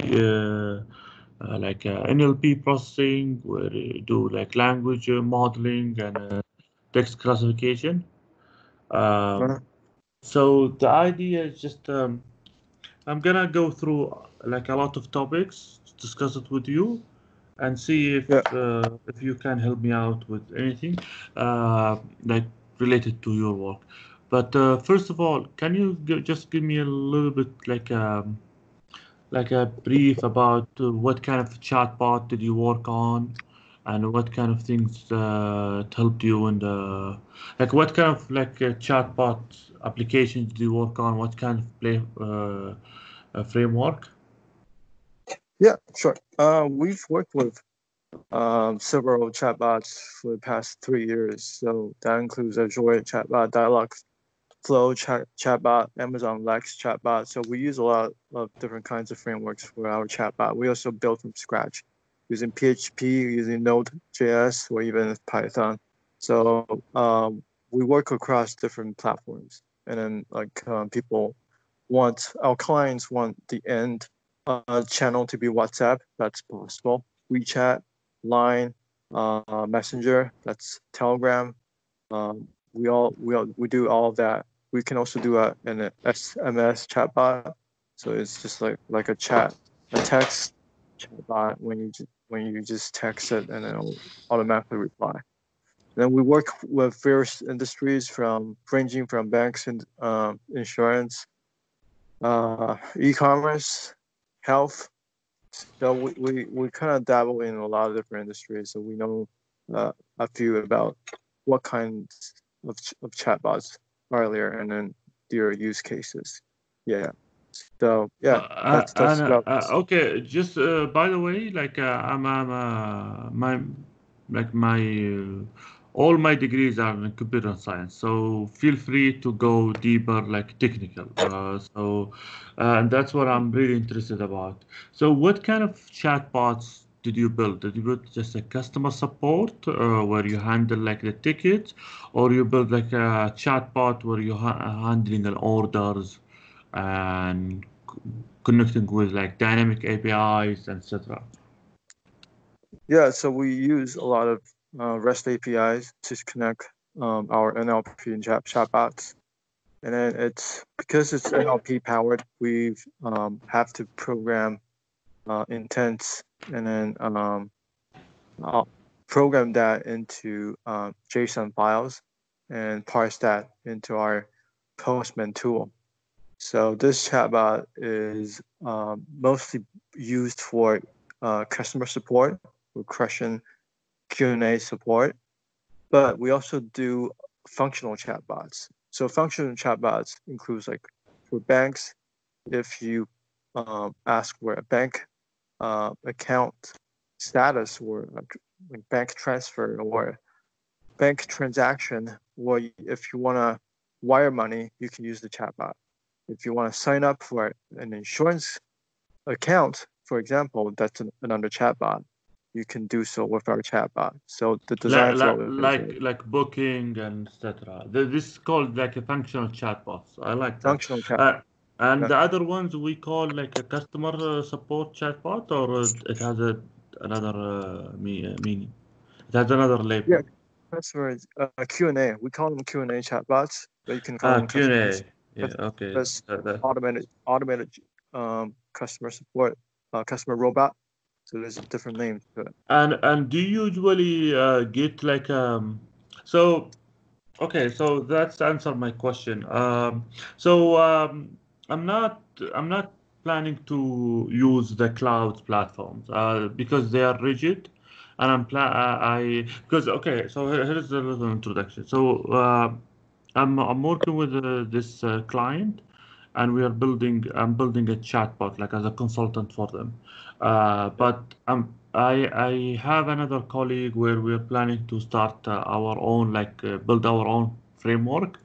uh, uh, like uh, NLP processing, where you do like language uh, modeling and uh, text classification. Um, so the idea is just um, I'm gonna go through like a lot of topics, discuss it with you, and see if Yeah. uh, if you can help me out with anything uh, like related to your work. But uh, first of all, can you just give me a little bit like um, like a brief about uh, what kind of chatbot did you work on, and what kind of things uh, helped you the like what kind of like uh, chatbot applications did you work on? What kind of play uh, uh, framework? Yeah, sure. Uh, we've worked with um, several chatbots for the past three years. So that includes Azure chatbot, Dialog Flow chat, chatbot, Amazon Lex chatbot. So we use a lot of different kinds of frameworks for our chatbot. We also build from scratch using PHP, using Node.js, or even Python. So um, we work across different platforms. And then like um, people want, our clients want the end uh, channel to be WhatsApp. That's possible. WeChat, Line, uh, Messenger. That's Telegram. Um, we all we all, we do all of that. We can also do a, an SMS chatbot. So it's just like like a chat, a text chatbot when you when you just text it and it'll automatically reply. Then we work with various industries from ranging from banks and um, insurance, uh, e-commerce, health. So we, we, we kind of dabble in a lot of different industries. So we know uh, a few about what kinds of, ch- of chatbots earlier and then your use cases. Yeah. So yeah, Uh, that's, that's and, uh, okay. Just uh, by the way, like uh, I'm, I'm uh, my like my uh, all my degrees are in computer science. So feel free to go deeper, like technical. Uh, so and that's what I'm really interested about. So what kind of chatbots did you build? Did you build just a customer support uh, where you handle like the tickets, or you build like a chatbot where you're ha- handling an orders? and c- connecting with like dynamic APIs, etc. Yeah, so we use a lot of uh, REST APIs to connect um, our NLP and chat chatbots. And then it's because it's NLP powered, we um, have to program uh, intents and then um, I'll program that into uh, JSON files and parse that into our Postman tool. So this chatbot is um, mostly used for uh, customer support, with question Q&A support, but we also do functional chatbots. So functional chatbots includes like for banks, if you um, ask where a bank uh, account status or like like bank transfer or bank transaction, or if you want to wire money, you can use the chatbot. If you want to sign up for an insurance account, for example, that's an, another chatbot. You can do so with our chatbot. So the design Like, is like like booking and etc. This is called like a functional chatbots. I like that. functional chat. Uh, and the other ones we call like a customer support chatbot, or it has a another uh, me, uh, meaning. It has another label. Yeah. Customers uh, Q and A. We call them Q and A chatbots, but you can call Ah, them Q and. A. Yeah. Okay. That's Uh, that- automated automated um, customer support, uh, customer robot. So there's different names to it. And and do you usually uh, get like um so okay so that's answered my question. Um so um I'm not I'm not planning to use the cloud platforms uh because they are rigid and I'm pla uh, I because okay so here's a little introduction. So uh I'm I'm working with uh, this uh, client and we are building I'm building a chatbot like as a consultant for them. Uh, but um, I I have another colleague where we are planning to start our own like build our own framework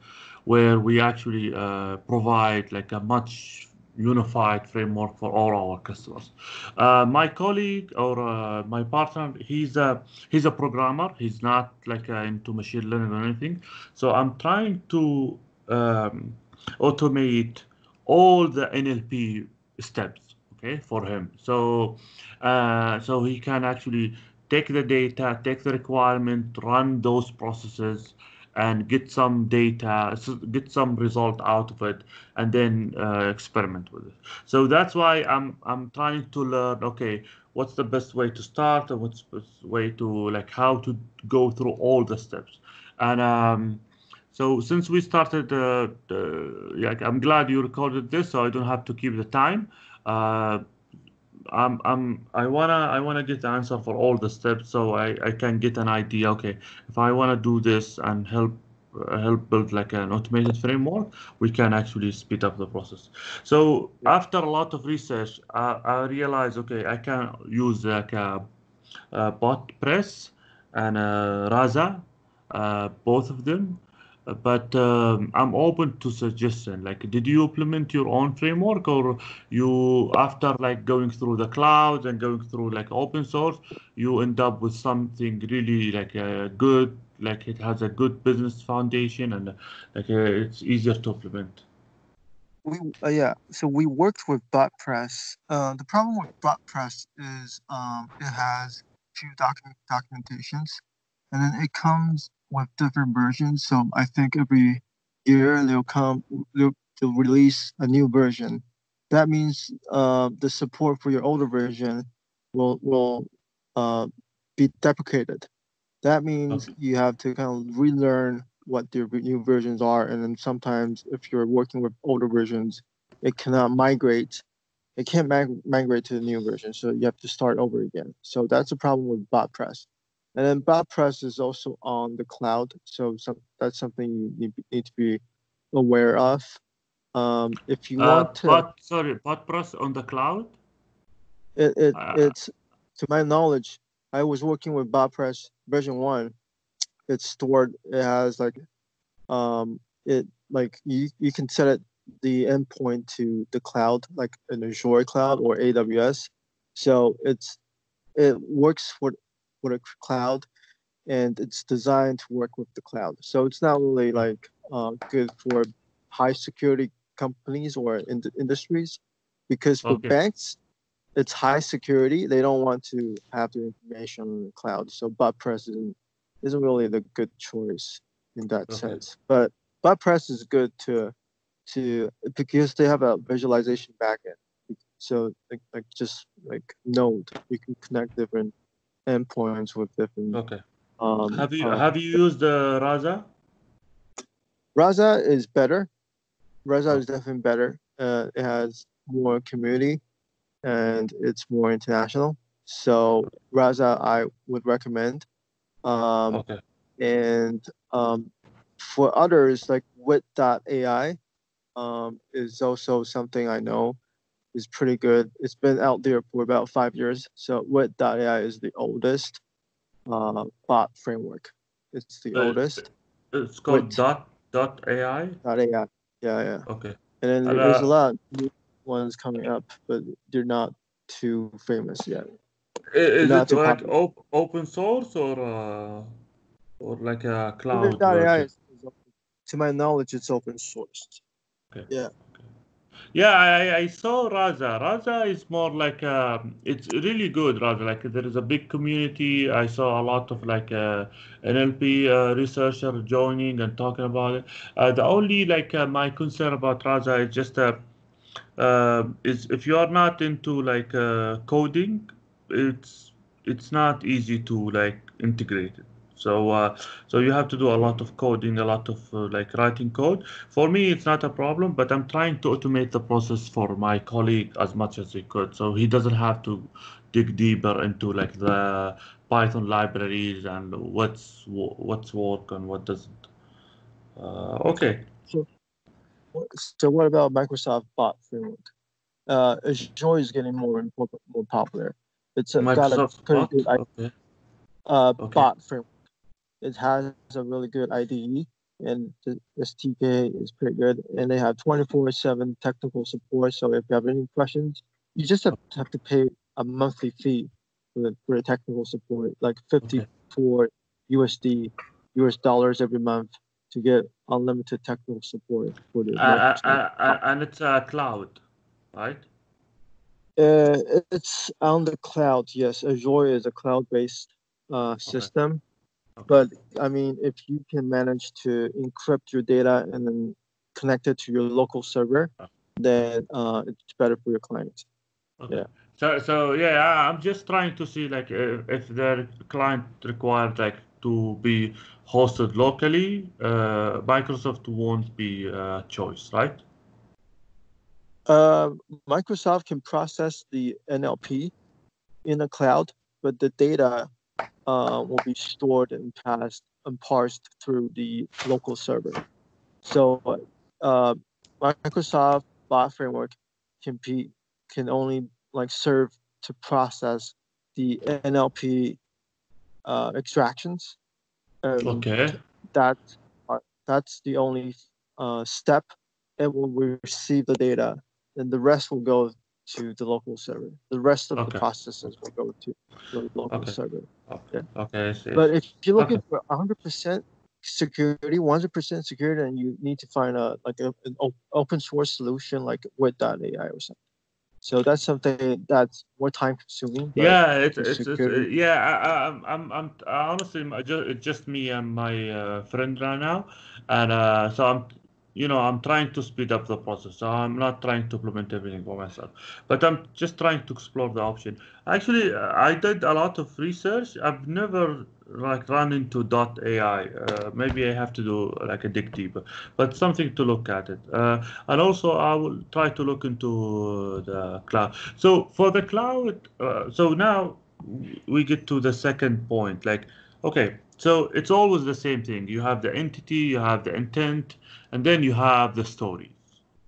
where we actually uh, provide like a much unified framework for all our customers. Uh, my colleague or uh, my partner, he's a he's a programmer. He's not like into machine learning or anything. So I'm trying to um, automate all the NLP steps. okay, for him. So, uh, so he can actually take the data, take the requirement, run those processes, and get some data, get some result out of it, and then uh, experiment with it. So that's why I'm I'm trying to learn. Okay, what's the best way to start, and what's the best way to like how to go through all the steps, and um, so since we started, uh, uh, I'm glad you recorded this, so I don't have to keep the time. I'm, I'm, I wanna, I wanna get the answer for all the steps, so I, I can get an idea. Okay, if I wanna do this and help, uh, help build like an automated framework, we can actually speed up the process. So after a lot of research, I, I realized, okay, I can use like a, a BotPress and a Rasa, uh, both of them but um, I'm open to suggestion. Like, did you implement your own framework, or you after like going through the cloud and going through like open source, you end up with something really like uh, good, like it has a good business foundation and like uh, it's easier to implement. We uh, yeah, so we worked with BotPress. Uh, the problem with BotPress is um, it has few document documentations, and then it comes with different versions. So I think every year they'll come, they'll, they'll release a new version. That means uh, the support for your older version will will uh, be deprecated. That means okay. you have to kind of relearn what the new versions are, and then sometimes if you're working with older versions, it cannot migrate. It can't mag- migrate to the new version, so you have to start over again. So that's a problem with BotPress. And then BotPress is also on the cloud, so some, that's something you need, to be aware of. Um, if you uh, want to, bot, sorry, BotPress on the cloud. It, it uh, it's to my knowledge, I was working with BotPress version one. It's stored. It has like, um, it like you you can set it the endpoint to the cloud, like an Azure cloud or AWS. So it's it works for with a cloud and it's designed to work with the cloud. So it's not really like uh, good for high security companies or in industries because for okay. banks, it's high security. They don't want to have their information on the cloud. So BotPress isn't, isn't really the good choice in that okay. sense. But BotPress is good to to because they have a visualization backend. So like, like just like Node, you can connect different endpoints with different. Okay. Um, have you uh, have you used uh, Rasa? Rasa is better. Rasa is definitely better. Uh, it has more community, and it's more international. So Rasa, I would recommend. Um, okay. And um, for others, like Wit.ai, um, is also something I know is pretty good. It's been out there for about five years. So Wit.ai is the oldest uh, bot framework. It's the uh, oldest. It's called Wit. dot dot AI. Dot AI. Yeah, yeah. Okay. And then and, there's uh, a lot of new ones coming up, but they're not too famous yet. Is it like op- open source or uh, or like a cloud? AI is, is, to my knowledge, it's open sourced. Okay. Yeah. Yeah, I, I saw Rasa. Rasa is more like um, it's really good. Rasa, like there is a big community. I saw a lot of like uh, NLP uh, researcher joining and talking about it. Uh, the only like uh, my concern about Rasa is just uh, uh, is if you are not into like uh, coding, it's it's not easy to like integrate it. So, uh, so you have to do a lot of coding, a lot of uh, like writing code. For me, it's not a problem, but I'm trying to automate the process for my colleague as much as he could, so he doesn't have to dig deeper into like the Python libraries and what's what's work and what doesn't. Uh, okay. So, so what about Microsoft Bot framework? Uh, Azure is getting more and more, more popular. It's a, got a pretty bot? good okay. uh, okay. bot framework it has a really good IDE and the SDK is pretty good. And they have 24/7 technical support. So if you have any questions, you just have, have to pay a monthly fee for the, for the technical support, like 54 okay. USD, US dollars every month to get unlimited technical support for the. Uh, uh, uh, uh and it's a cloud, right? Uh, it's on the cloud. Yes, Azure is a cloud-based uh, system. But I mean, if you can manage to encrypt your data and then connect it to your local server, ah. then uh, it's better for your clients. Okay. Yeah. So, so yeah, I'm just trying to see like if, if the client required like to be hosted locally, uh, Microsoft won't be a choice, right? Uh, Microsoft can process the NLP in the cloud, but the data uh, will be stored and passed and parsed through the local server. So uh, Microsoft Bot Framework can be can only like serve to process the NLP uh, extractions. Um, okay. That uh, that's the only uh, step. It will receive the data and the rest will go to the local server. The rest of okay. the processes will go to the local okay. server. Okay. Okay. But if you're looking for 100% security, 100% security, then you need to find a like a, an open source solution like Wit.ai or something. So that's something that's more time consuming. Yeah, it's, it's, it's, yeah. I, am I'm, I'm, I'm honestly just just me and my uh, friend right now, and uh, so I'm you know, I'm trying to speed up the process. So I'm not trying to implement everything by myself, but I'm just trying to explore the option. Actually, uh, I did a lot of research. I've never like run into dot .ai. Uh, maybe I have to do like a dig deeper, but something to look at it. Uh, and also, I will try to look into the cloud. So for the cloud, uh, so now we get to the second point. Like, okay, so it's always the same thing. You have the entity, you have the intent, and then you have the stories.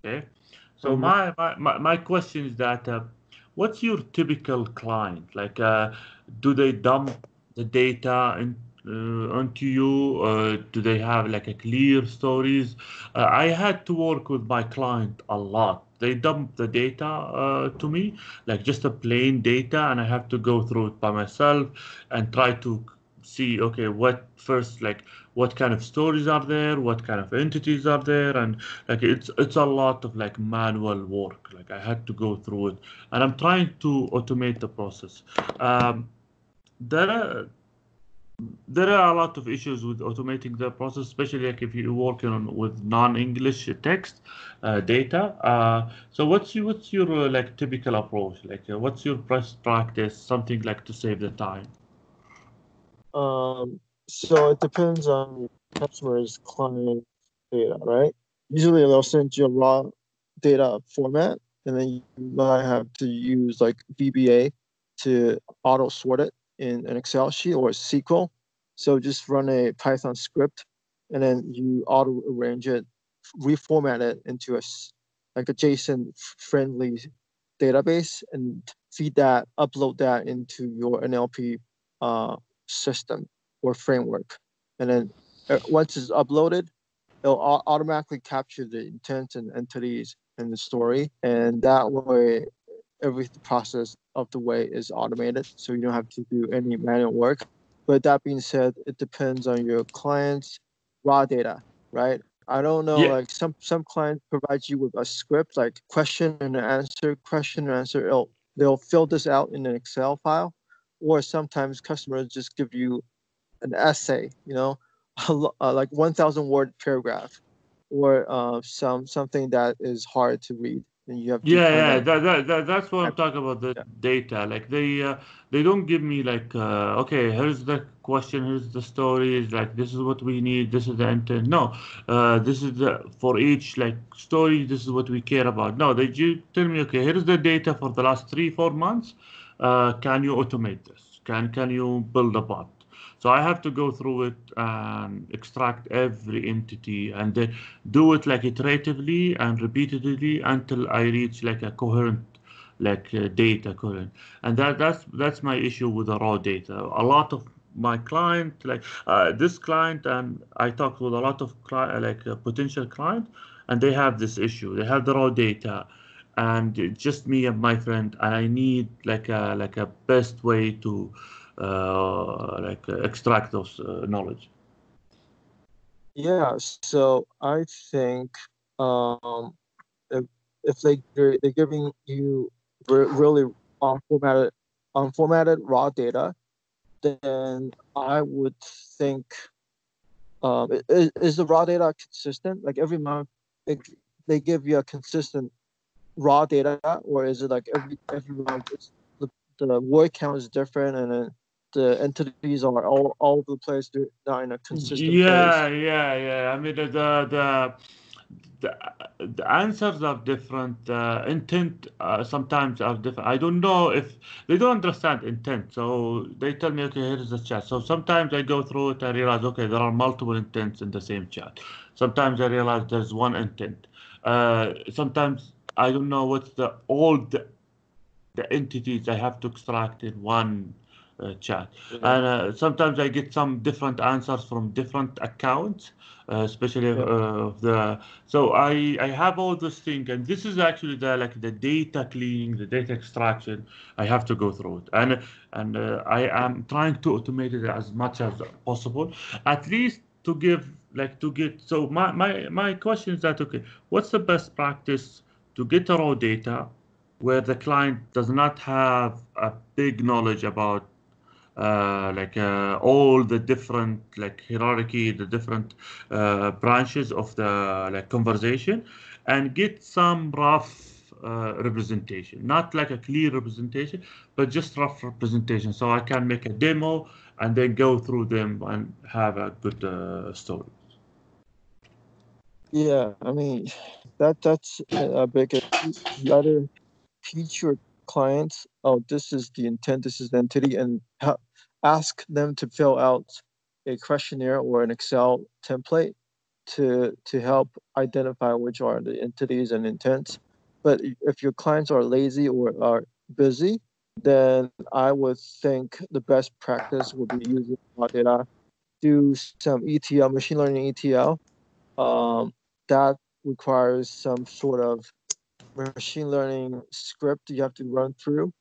Okay. So mm-hmm. my, my, my, question is that uh, what's your typical client? Like, uh, do they dump the data in, uh, onto you? Uh, do they have like a clear stories? Uh, I had to work with my client a lot. They dump the data uh, to me, like just a plain data, and I have to go through it by myself and try to see okay what first like what kind of stories are there what kind of entities are there and like it's it's a lot of like manual work like i had to go through it and i'm trying to automate the process um, there are there are a lot of issues with automating the process, especially like if you're working on with non-English text uh, data. Uh, so what's your what's your uh, like typical approach? Like uh, what's your best practice? Something like to save the time. Um, so it depends on the customer's client data, right? Usually they'll send you a raw data format, and then you might have to use like VBA to auto sort it in an Excel sheet or SQL. So just run a Python script, and then you auto arrange it, reformat it into a like a JSON friendly database, and feed that, upload that into your NLP uh, system or framework. And then uh, once it's uploaded, it'll automatically capture the intent and entities in the story. And that way, every process of the way is automated. So you don't have to do any manual work. But that being said, it depends on your client's raw data, right? I don't know, yeah. like some some clients provide you with a script, like question and answer, question and answer. It'll, they'll fill this out in an Excel file, or sometimes customers just give you an essay, you know, uh, like 1,000 word paragraph, or uh, some something that is hard to read. And you have yeah, yeah, that, that, that, that's what I'm talking about. The yeah. data, like they uh, they don't give me like uh, okay, here's the question, here's the story. like this is what we need, this is the intent. No, uh, this is the for each like story. This is what we care about. No, they just tell me okay, here's the data for the last three four months uh, can you automate this? Can can you build a bot? So I have to go through it and extract every entity and then do it like iteratively and repeatedly until I reach like a coherent like uh, data coherent. And that that's that's my issue with the raw data. A lot of my client like uh, this client and I talked with a lot of cli- like a potential client and they have this issue. They have the raw data and just me and my friend and i need like a like a best way to uh, like uh, extract those uh, knowledge yeah so i think um if, if they they're, they're giving you really unformatted, unformatted raw data, then I would think um, is, is the raw data consistent? Like every month, it, they give you a consistent raw data, or is it like every every the, the word count is different and then the entities are all all over the place, they're not in a consistent yeah place? yeah yeah. I mean the the the, the answers are different uh, intent uh, sometimes are different. I don't know if they don't understand intent so they tell me okay here's the chat. So sometimes i go through it I realize okay there are multiple intents in the same chat. Sometimes i realize there's one intent. Uh, sometimes i don't know what's the all the, the entities i have to extract in one uh, chat. And uh, sometimes I get some different answers from different accounts, uh, especially Yeah. uh, the. So I I have all this thing, and this is actually the like the data cleaning, the data extraction. I have to go through it, and and uh, I am trying to automate it as much as possible, at least to give like to get. So my my my question is that okay, what's the best practice to get raw data? Where the client does not have a big knowledge about uh, like uh, all the different like hierarchy, the different uh, branches of the like conversation, and get some rough uh, representation, not like a clear representation, but just rough representation, so I can make a demo and then go through them and have a good uh, story. Yeah, I mean that that's a big. You teach your clients, oh, this is the intent, this is the entity, and ha- ask them to fill out a questionnaire or an Excel template to to help identify which are the entities and intents. But if your clients are lazy or are busy, then I would think the best practice would be using data, do some ETL, machine learning ETL. Um, that requires some sort of machine learning script you have to run through.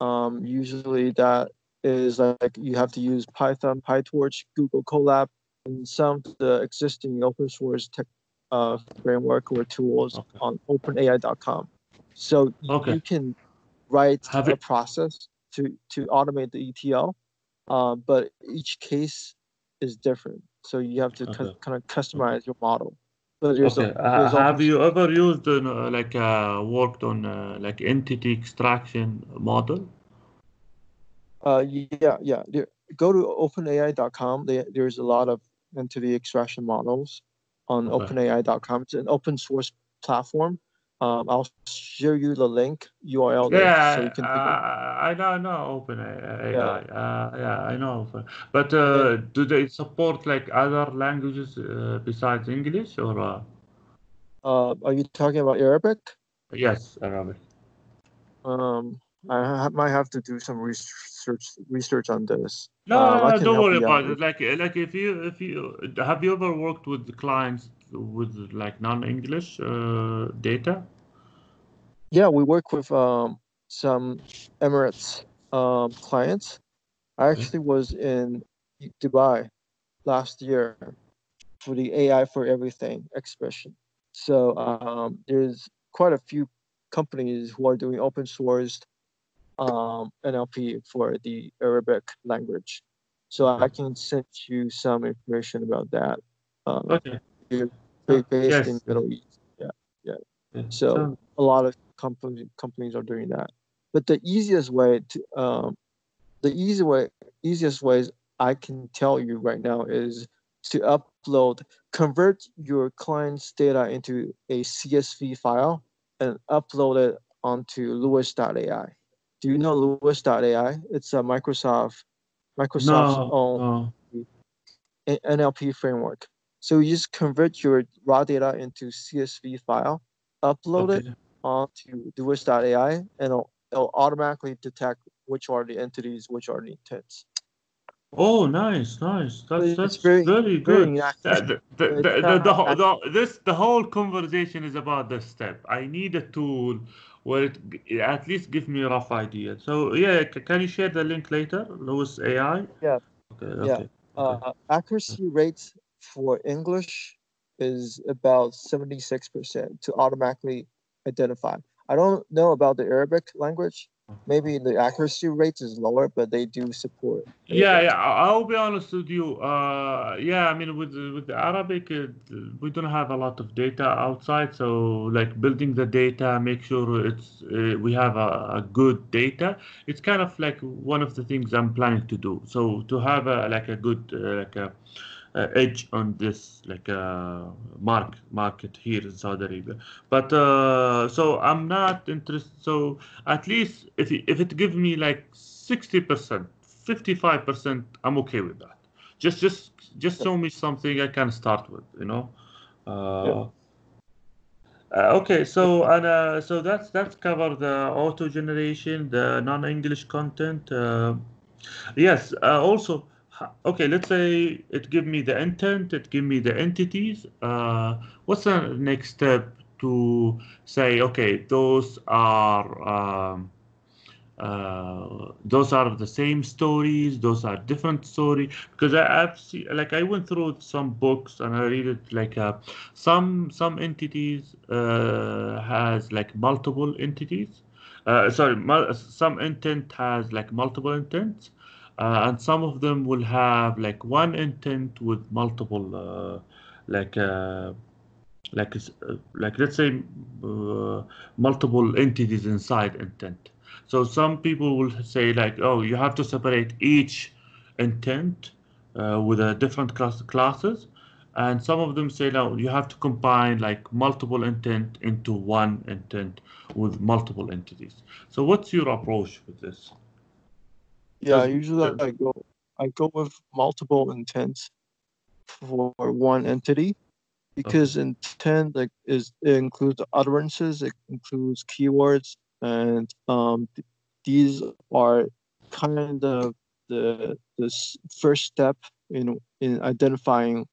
Um, usually that is like you have to use Python, PyTorch, Google Colab, and some of the existing open source tech uh, framework or tools Okay. on OpenAI.com. So Okay. you can write Have a it- process to to automate the ETL, uh, but each case is different. So you have to Okay. kind of customize your model. Okay. Uh, have you ever used uh, like uh, worked on uh, like entity extraction model? Uh, yeah, yeah. There, go to openai.com. There, there's a lot of entity extraction models on Okay. openai.com. It's an open source platform. Um, I'll share you the link URL Yeah, so you can. uh, I know, I know Open AI. Yeah. Uh, yeah, I know. But uh, do they support like other languages uh, besides English or? Uh, Uh, are you talking about Arabic? yes, Arabic. Um, I ha- might have to do some research research on this. No, Um, no, no, don't worry about out. it. Like, like if you, if you, have you ever worked with the clients with like non-English uh, data? Yeah, we work with um, some Emirates um, clients. I actually was in Dubai last year for the AI for Everything exhibition. So um, there's quite a few companies who are doing open sourced um, NLP for the Arabic language. So I can send you some information about that. Um, Okay. Yeah, ba- based in yes. Middle East. Yeah. Yeah. So Sounds- a lot of companies companies are doing that. But the easiest way to um, the easy way easiest ways I can tell you right now is to upload convert your client's data into a CSV file and upload it onto LUIS.ai. Do you know LUIS.ai? It's a Microsoft Microsoft's No, own no. NLP framework. So you just convert your raw data into CSV file, upload it Okay. onto LUIS.ai, and it'll, it'll automatically detect which are the entities, which are the intents. Oh, nice, nice. That's that's very- very very good. Uh, the, the, the, the, the, this the whole conversation is about this step. I need a tool where it at least give me a rough idea. So yeah, can you share the link later, LUIS AI? Yeah. Okay. Yeah. Okay. okay. Uh, accuracy rates for English is about 76% to automatically identify. I don't know about the Arabic language. Maybe the accuracy rate is lower, but they do support. Yeah, yeah. I- I'll be honest with you. Uh, yeah, I mean, with the, with the Arabic, uh, we don't have a lot of data outside. So, like building the data, make sure it's uh, we have a, a good data. It's kind of like one of the things I'm planning to do. So to have a like a good uh, like a uh, edge on this like uh, mark market here in Saudi Arabia. But uh, so I'm not interested. So at least if it, if it gives me like sixty percent, fifty five percent, I'm okay with that. Just just just show me something I can start with. You know. Uh, uh, okay, so and uh, so that's that's cover the auto generation, the non-English content. Uh, yes, uh, also okay. Let's say it give me the intent, it give me the entities. Uh, what's the next step to say? Okay, those are um, uh, those are the same stories. Those are different story because I, I've seen like I went through some books and I read it like uh, some some entities uh, has like multiple entities. Uh, sorry, mul- some intent has like multiple intents, and some of them will have like one intent with multiple uh, like uh, like uh, like let's say uh, multiple entities inside intent. So some people will say like, oh, you have to separate each intent uh, with a different class classes, and some of them say no, you have to combine like multiple intent into one intent with multiple entities. So what's your approach with this? Yeah, usually I go I go with multiple intents for one entity because intent like is it includes utterances, it includes keywords, and um, th- these are kind of the the first step in in identifying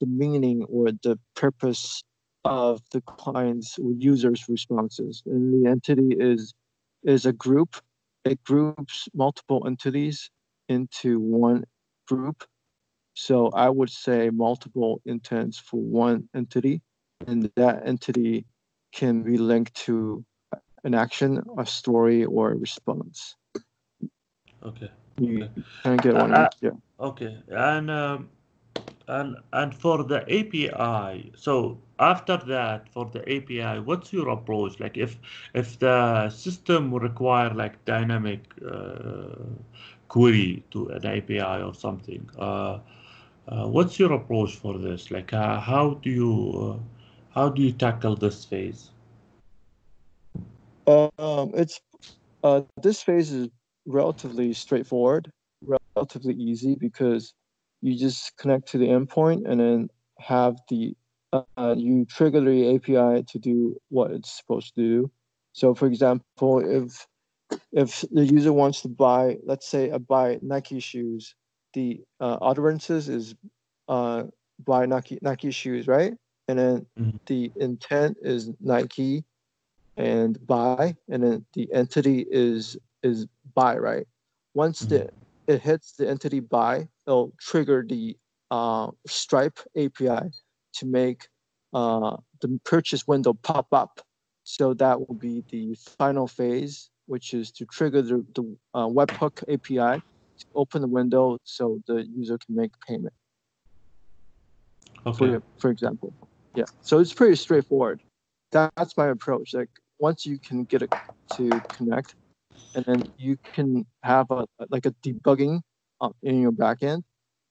the meaning or the purpose of the client's or user's responses. And the entity is is a group. It groups multiple entities into one group. So I would say multiple intents for one entity, and that entity can be linked to an action, a story, or a response. Okay. You Okay. kind get what I mean? Uh, Yeah. Okay, and um, and and for the API, so after that, for the API, what's your approach? Like if if the system require like dynamic uh, query to an API or something, uh, uh, what's your approach for this? Like uh, how do you uh, how do you tackle this phase? Um, it's uh, this phase is relatively straightforward, relatively easy because you just connect to the endpoint and then have the uh, you trigger the API to do what it's supposed to do. So, for example, if if the user wants to buy, let's say, a buy Nike shoes, the uh, utterances is uh, buy Nike Nike shoes, right? And then Mhm. the intent is Nike and buy, and then the entity is is buy, right? Once the it hits the entity buy, it'll trigger the uh, Stripe API to make uh, the purchase window pop up. So that will be the final phase, which is to trigger the, the uh, webhook API to open the window so the user can make payment. Okay. For for example, yeah. So it's pretty straightforward. That, that's my approach. Like once you can get it to connect, and then you can have a like a debugging uh, in your backend,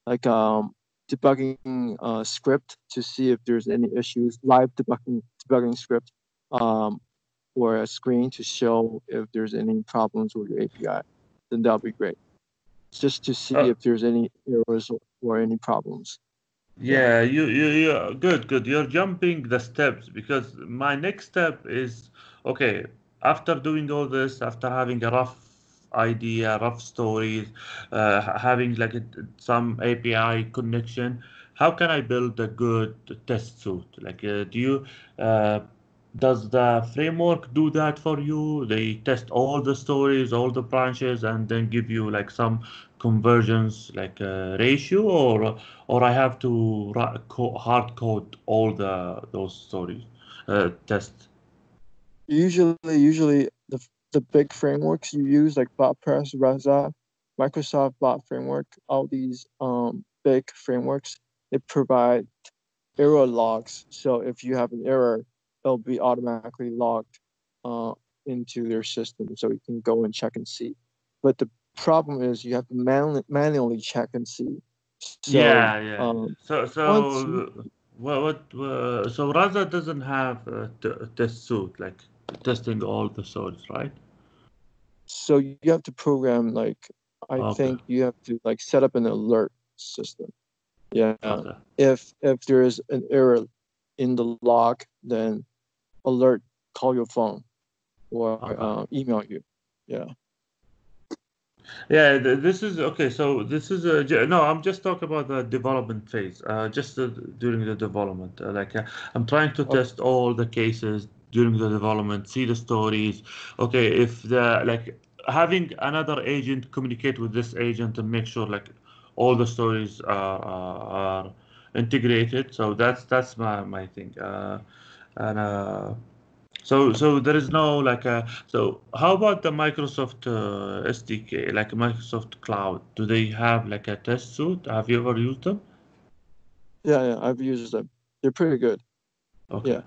like um debugging uh, script to see if there's any issues. Live debugging debugging script, um, or a screen to show if there's any problems with your API. Then that'll be great. Just to see Uh, if there's any errors or, or any problems. Yeah, you, you, you, good, good. You're jumping the steps because my next step is okay, after doing all this, after having a rough idea, rough stories, uh, having like a, some API connection, how can I build a good test suite? Like, uh, do you, uh, does the framework do that for you? They test all the stories, all the branches, and then give you like some conversions, like uh, ratio, or or I have to hard code all the those stories uh, tests. Usually, usually the big frameworks you use like BotPress, Rasa, Microsoft Bot Framework, all these um, big frameworks, they provide error logs. So if you have an error, it'll be automatically logged uh, into their system, so you can go and check and see. But the problem is you have to man- manually check and see. So, yeah, yeah. Um, so so what what uh, so Rasa doesn't have a test suite like testing all the source, right? So you have to program like I okay. think you have to like set up an alert system. Yeah. Okay. If if there is an error in the log, then alert, call your phone, or okay. uh, email you. Yeah. Yeah, this is okay. So this is a no. I'm just talking about the development phase. Uh, just uh, during the development, uh, like uh, I'm trying to okay. test all the cases during the development, see the stories. Okay, if the like having another agent communicate with this agent and make sure like all the stories are, are, are integrated. So that's that's my my thing. Uh, and uh, so so there is no like a, so how about the Microsoft uh, SDK like Microsoft Cloud? Do they have like a test suite? Have you ever used them? Yeah, yeah, I've used them. They're pretty good. Okay. Yeah.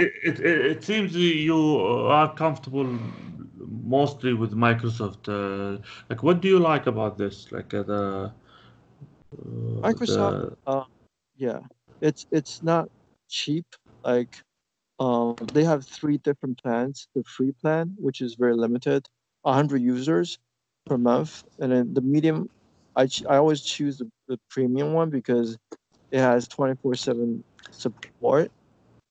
It, it, it, it, seems you are comfortable mostly with Microsoft. Uh, like, what do you like about this? Like uh, the uh, Microsoft. The... Uh, yeah, it's it's not cheap. Like, um, they have three different plans. The free plan, which is very limited, 100 users per month, and then the medium. I I always choose the, the premium one because it has 24/7 support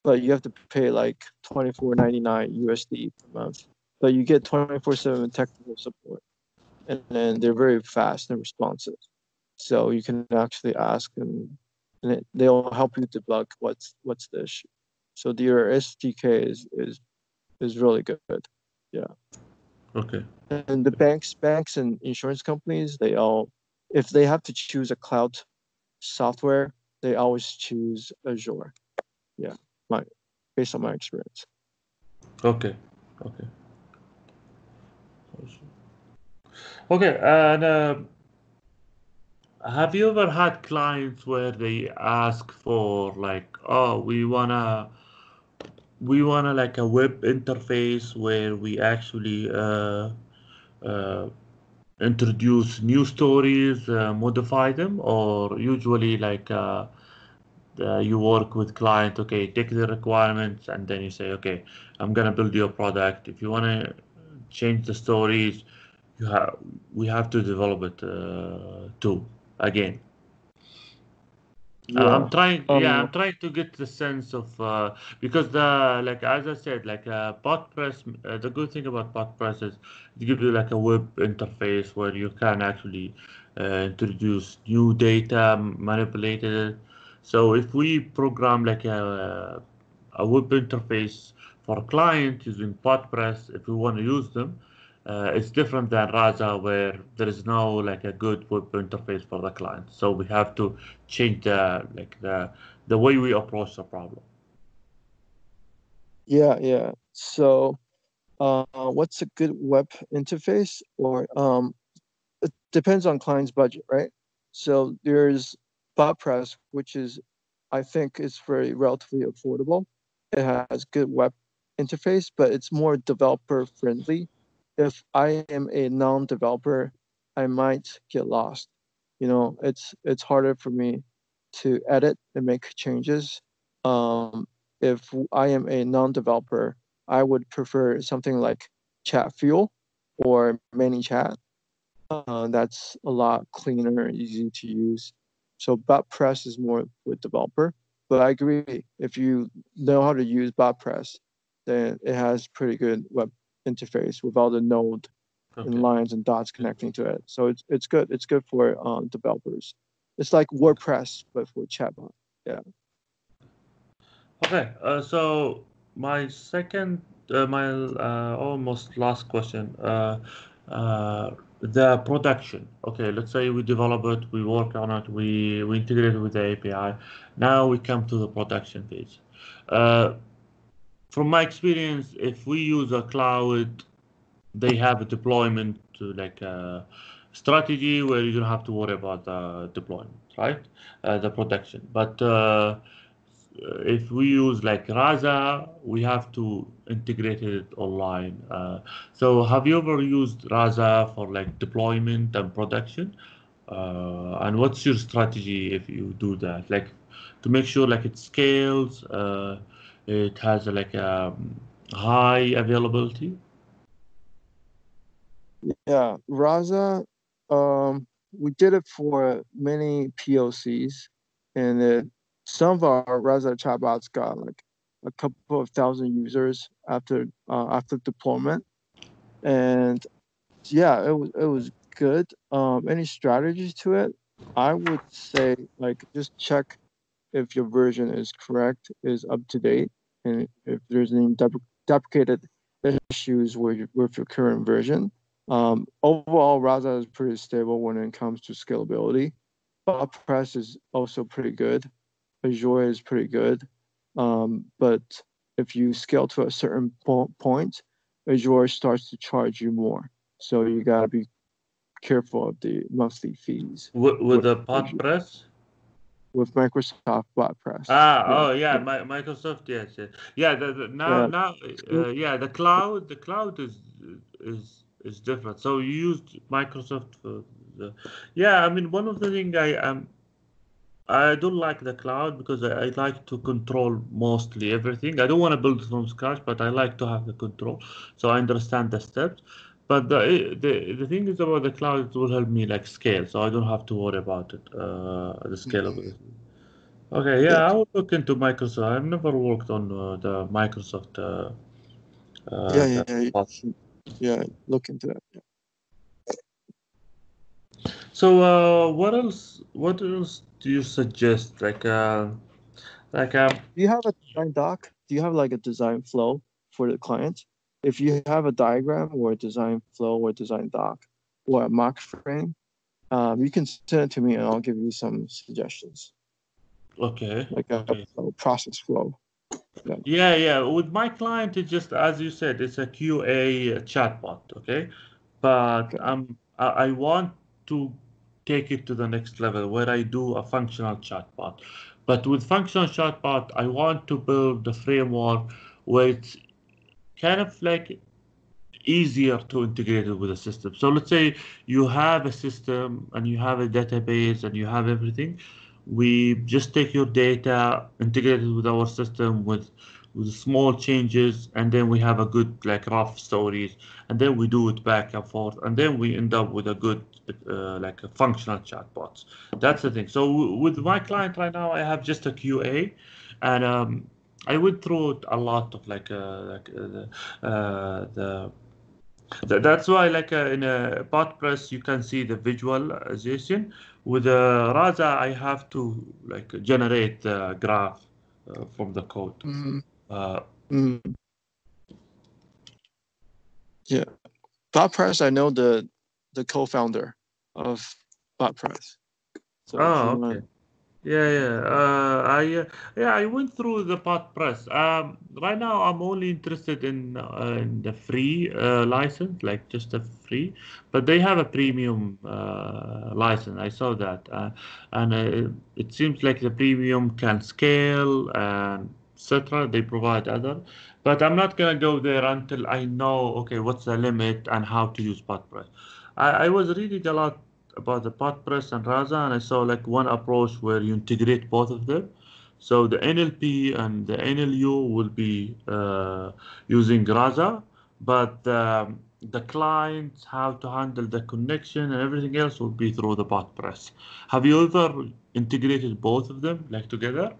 but you have to pay like 24.99 USD per month. But you get 24/7 technical support, and then they're very fast and responsive. So you can actually ask and, and it, they'll help you debug what's what's the issue. So their SDK is is is really good. Yeah. Okay. And the banks, banks and insurance companies, they all, if they have to choose a cloud software, they always choose Azure. Yeah my based on my experience. Okay. Okay. Okay, and uh, have you ever had clients where they ask for like, oh, we wanna, we wanna like a web interface where we actually uh, uh, introduce new stories, uh, modify them, or usually like uh, you work with client okay take the requirements and then you say okay i'm going to build your product if you want to change the stories you have we have to develop it uh, too again yeah. Uh, I'm trying. Um, yeah, I'm trying to get the sense of uh, because the like as I said, like uh, BotPress. Uh, the good thing about BotPress is it gives you like a web interface where you can actually uh, introduce new data, manipulate it, so if we program like a, a web interface for a client using BotPress, if we want to use them, uh, it's different than Rasa where there is no like a good web interface for the client. So we have to change the like the the way we approach the problem. Yeah, yeah. So uh, what's a good web interface? Or um, it depends on client's budget, right? So there's BotPress, which is, I think, is very relatively affordable. It has good web interface, but it's more developer friendly. If I am a non-developer, I might get lost. You know, it's it's harder for me to edit and make changes. Um, if I am a non-developer, I would prefer something like Chatfuel or ManyChat. Uh, that's a lot cleaner, easy to use. So BotPress is more with developer, but I agree. If you know how to use BotPress, then it has pretty good web interface with all the node okay. and lines and dots connecting to it. So it's it's good. It's good for um, developers. It's like WordPress but for chatbot. Yeah. Okay. Uh, so my second, uh, my uh, almost last question. The production. Okay, let's say we develop it, we work on it, we, we integrate it with the API. Now we come to the production phase. Uh, from my experience, if we use a cloud, they have a deployment to like a strategy where you don't have to worry about the deployment, right? Uh, the protection. But uh, if we use like Rasa, we have to integrate it online. Uh, so have you ever used Rasa for like deployment and production? Uh, and what's your strategy if you do that? Like to make sure like it scales, uh, it has like a um, high availability. Yeah, Rasa, um, we did it for many POCs, and it, some of our Rasa chatbots got like a couple of thousand users after uh, after deployment, and yeah, it was it was good. Um, any strategies to it? I would say like just check if your version is correct, is up to date, and if there's any deprecated issues with your, with your current version. Um, overall, Rasa is pretty stable when it comes to scalability. But press is also pretty good. Azure is pretty good. Um, but if you scale to a certain po- point, Azure starts to charge you more. So you gotta be careful of the monthly fees. With, with the BotPress? With Microsoft BotPress. Ah, yeah. oh yeah, My, Microsoft, yes, yes. Yeah, the, the, now, yeah. now, uh, yeah, the cloud, the cloud is is is different. So you used Microsoft for the, yeah. I mean, one of the things I um, I don't like the cloud because I, I, like to control mostly everything. I don't want to build from scratch, but I like to have the control. So I understand the steps. But the, the the thing is about the cloud, it will help me like scale, so I don't have to worry about it, uh, the scale of it. Okay, yeah, yeah, I will look into Microsoft. I've never worked on uh, the Microsoft. Uh, uh yeah, yeah, yeah, yeah. Look into that. Yeah. So, uh, what else? What else do you suggest? Like, uh, like, um, do you have a design doc? Do you have like a design flow for the client? if you have a diagram or a design flow or design doc or a mock frame, um, you can send it to me and I'll give you some suggestions. Okay. Like a, okay. a process flow. Yeah. yeah, yeah. With my client, it's just as you said, it's a QA chatbot. Okay, but okay. um, I, I want to take it to the next level where I do a functional chatbot. But with functional chatbot, I want to build the framework where it's kind of like easier to integrate it with a system. So let's say you have a system and you have a database and you have everything. We just take your data, integrate it with our system with with small changes, and then we have a good like rough stories, and then we do it back and forth, and then we end up with a good uh, like a functional chatbots. That's the thing. So with my client right now, I have just a QA, and um, I went through a lot of like uh, like uh, the, uh, the that's why like uh, in a BotPress you can see the visualization. With uh, Rasa I have to like generate the graph uh, from the code. Mm. Mm. Yeah, BotPress I know the the co-founder of BotPress. So oh, okay. Yeah, yeah. Uh, I uh, yeah, I went through the BotPress. Um, right now, I'm only interested in uh, in the free uh, license, like just a free. But they have a premium uh, license. I saw that, uh, and uh, it seems like the premium can scale and etc. They provide other, but I'm not gonna go there until I know okay what's the limit and how to use BotPress. I, I was reading a lot about the BotPress and Rasa, and I saw like one approach where you integrate both of them. So the NLP and the NLU will be uh, using Rasa, but um, the clients, how to handle the connection and everything else will be through the BotPress. Have you ever integrated both of them like together?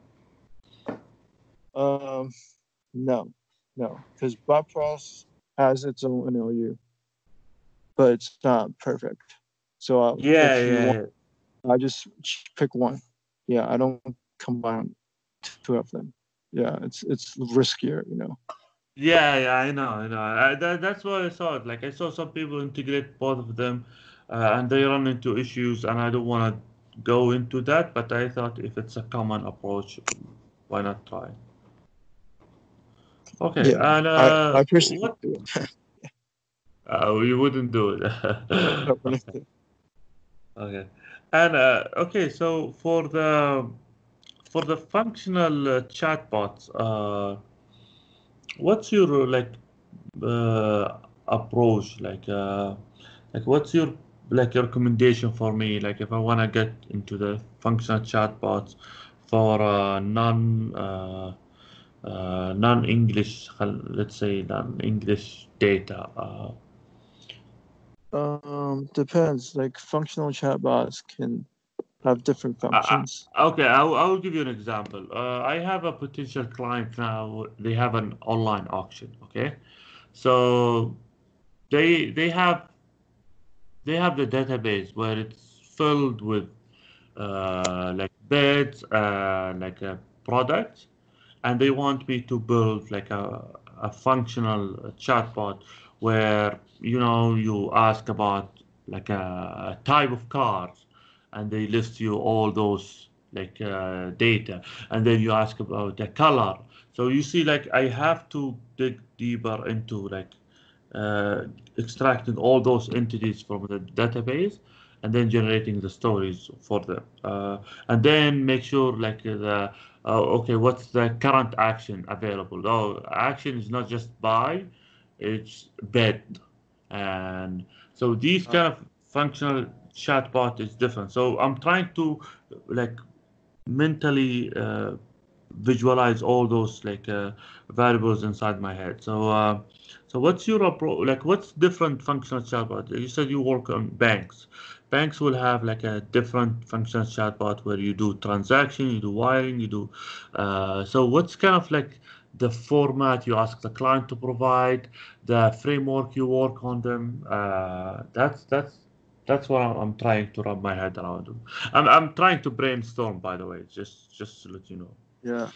Um, no, no, because BotPress has its own NLU, but it's not perfect. So uh, yeah, yeah, want, yeah, I just pick one. Yeah, I don't combine two of them. Yeah, it's it's riskier, you know. Yeah, yeah, I know, I know. I, that, that's what I saw it. Like I saw some people integrate both of them, uh, and they run into issues, and I don't want to go into that. But I thought if it's a common approach, why not try? Okay, Yeah, and I, uh, I personally what? do it. Uh, you wouldn't do it. Definitely. Okay. And uh, okay, so for the for the functional uh, chatbots, uh, what's your uh, like uh, approach? Like, uh, like what's your like your recommendation for me? Like, if I want to get into the functional chatbots for uh, non uh, uh, non-English, let's say non-English data. Uh, Um, depends. Like functional chatbots can have different I- I- functions. Okay, I will, I will give you an example. Uh, I have a potential client now. They have an online auction. Okay, so they they have they have the database where it's filled with uh, like bids, uh, like a product, and they want me to build like a a functional chatbot where you know you ask about like a, a type of cars and they list you all those like uh, data. And then you ask about the color. So you see like i have to dig deeper into like uh, extracting all those entities from the database and then generating the stories for them. Uh, and then make sure like the uh, okay what's the current action available? Oh action is not just buy it's bid. And so these kind of functional chatbot is different. So i'm trying to like mentally uh, visualize all those like uh, variables inside my head. So uh, so what's your approach like what's different functional chatbot? You said you work on banks banks will have like a different functional chatbot where you do transaction you do wiring you do uh, so what's kind of like the format you ask the client to provide the framework you work on them uh, that's that's that's what I'm, I'm trying to wrap my head around I'm, I'm trying to brainstorm by the way just just to let you know Yeah,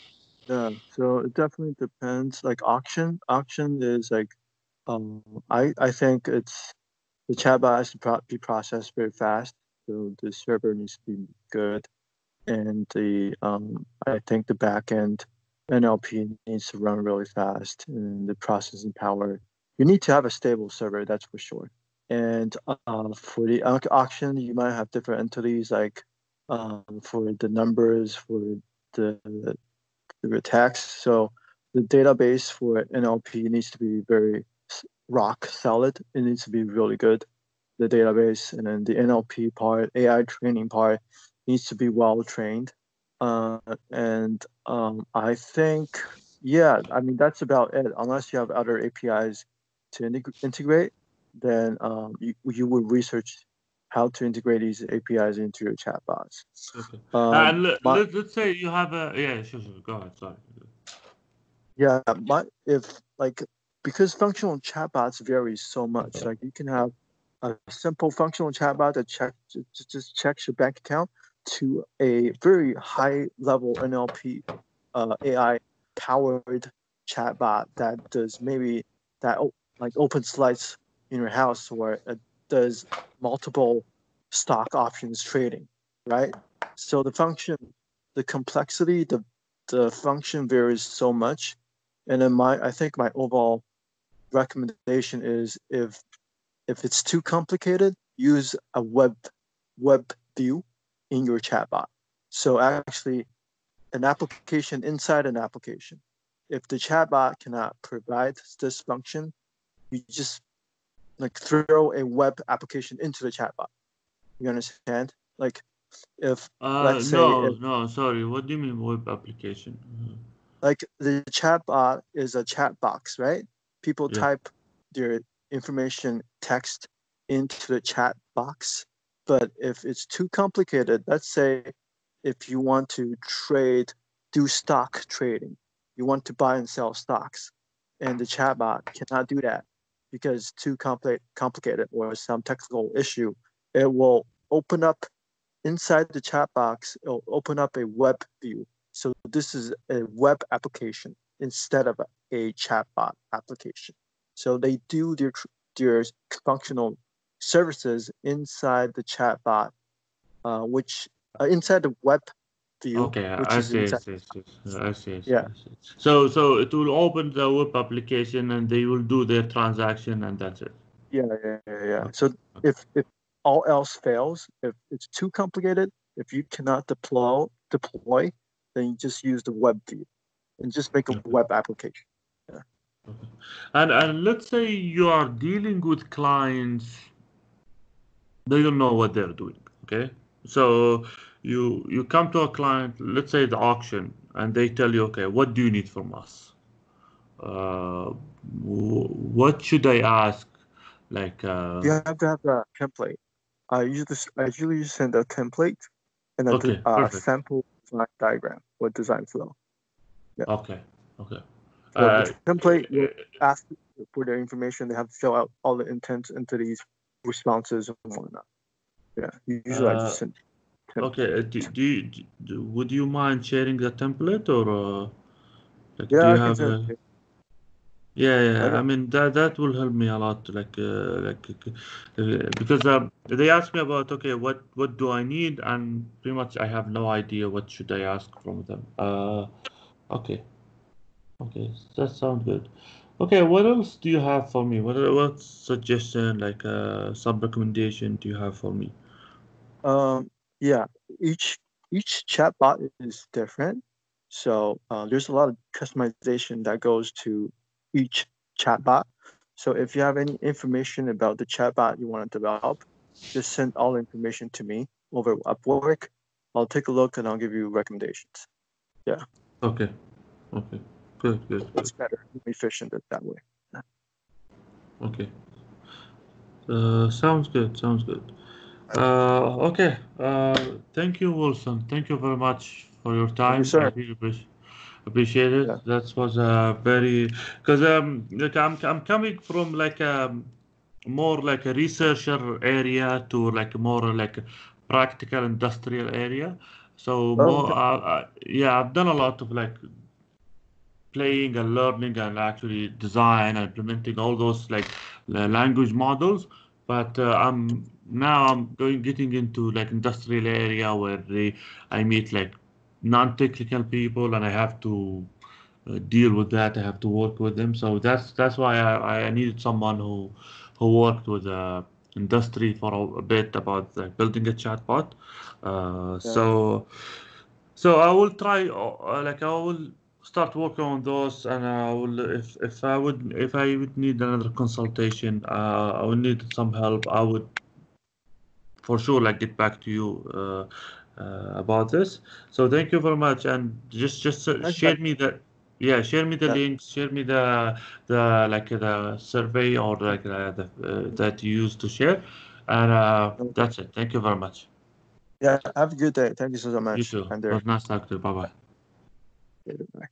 yeah. So it definitely depends. Like auction, auction is like, um, I I think it's the chatbot has to pro- be processed very fast. So the server needs to be good, and the um, I think the backend NLP needs to run really fast, and the processing power. You need to have a stable server, that's for sure. And uh, for the auction, you might have different entities like um, for the numbers, for the the text. So the database for NLP needs to be very rock solid. It needs to be really good. The database and then the NLP part, AI training part needs to be well trained. Uh, and um, I think, yeah, I mean that's about it. Unless you have other APIs to integ- integrate, then um, you you would research how to integrate these APIs into your chatbots. okay Um, and let, my- let, let's say you have a yeah sure, sure go ahead sorry Yeah, my if like because functional chatbots vary so much. Like you can have a simple functional chatbot that check ju- ju- just checks your bank account to a very high level NLP uh, AI powered chatbot that does maybe that like open slides in your house where it does multiple stock options trading, right? So the function, the complexity, the the function varies so much and then my I think my overall recommendation is if if it's too complicated, use a web web view in your chatbot. So actually an application inside an application. If the chatbot cannot provide this function, you just like throw a web application into the chatbot. You understand? Like if uh Let's say no if- no sorry what do you mean web application like the chatbot is a chat box, right? People Yeah. type their information text into the chat box. But if it's too complicated, let's say if you want to trade, do stock trading, you want to buy and sell stocks, and the chat chatbot cannot do that because it's too compli- complicated or some technical issue, it will open up inside the chat box, it'll open up a web view so this is a web application instead of a chatbot application. So they do their their functional services inside the chatbot, uh, which uh, inside the web view. Okay, which I is see, I see, I see, I see, I see, Yeah. I see. So, so it will open the web application and they will do their transaction and that's it. Yeah, yeah, yeah, yeah. Okay, So if if all else fails, if it's too complicated, if you cannot deploy deploy, then you just use the web view and just make a Okay. web application. And and let's say you are dealing with clients, they don't know what they're doing. Okay, so you you come to a client, let's say the auction, and they tell you, okay, what do you need from us? Uh, what should I ask? Like, uh, You have to have a template. I usually I usually send a template and a, Okay, uh, sample design diagram or design flow. okay, okay. Uh, the template will ask for their information. They have to fill out all the intents into these responses and whatnot. Yeah, usually I Uh, just send. template. Okay, uh, do, do, you, do would you mind sharing the template or uh, like, Yeah, do you can have a, yeah, yeah, Okay. I mean that that will help me a lot like uh, like uh, because um, they asked me about okay what what do I need and pretty much I have no idea what should I ask from them. Uh, okay, okay, that sounds good. Okay, what else do you have for me? What what suggestion like uh, some recommendation do you have for me? Um, yeah, each each chatbot is different, so uh, there's a lot of customization that goes to each chatbot. So if you have any information about the chatbot you want to develop, just send all the information to me over Upwork. I'll take a look and I'll give you recommendations. Yeah. Okay, okay, good, good. It's better, efficient that way. Okay. Uh, sounds good. Sounds good. Uh, okay. Uh, thank you, Wilson. Thank you very much for your time. sir. I really appreciate appreciate it. Yeah. That was a very because um like I'm I'm coming from like a more like a researcher area to like more like a practical industrial area. So more okay. uh, uh, yeah, I've done a lot of like playing and learning and actually design and implementing all those like language models. But uh, i'm now i'm going getting into like industrial area where they i meet like non-technical people and i have to uh, deal with that. I have to work with them. So that's that's why i, I needed someone who who worked with uh, industry for a, a bit about like building a chatbot. Uh, so so I will try, uh, like I will start working on those, and I will if if I would if I would need another consultation, uh, I would need some help. I would for sure like get back to you uh, uh, about this. So thank you very much, and just just uh, share me the yeah share me the Yeah. links, share me the the like the survey or like uh, the uh, that you used to share, and uh, that's it. Thank you very much. Yeah, have a good day. Thank you so much. You too. It Andrew. was nice talking to you. Bye bye later.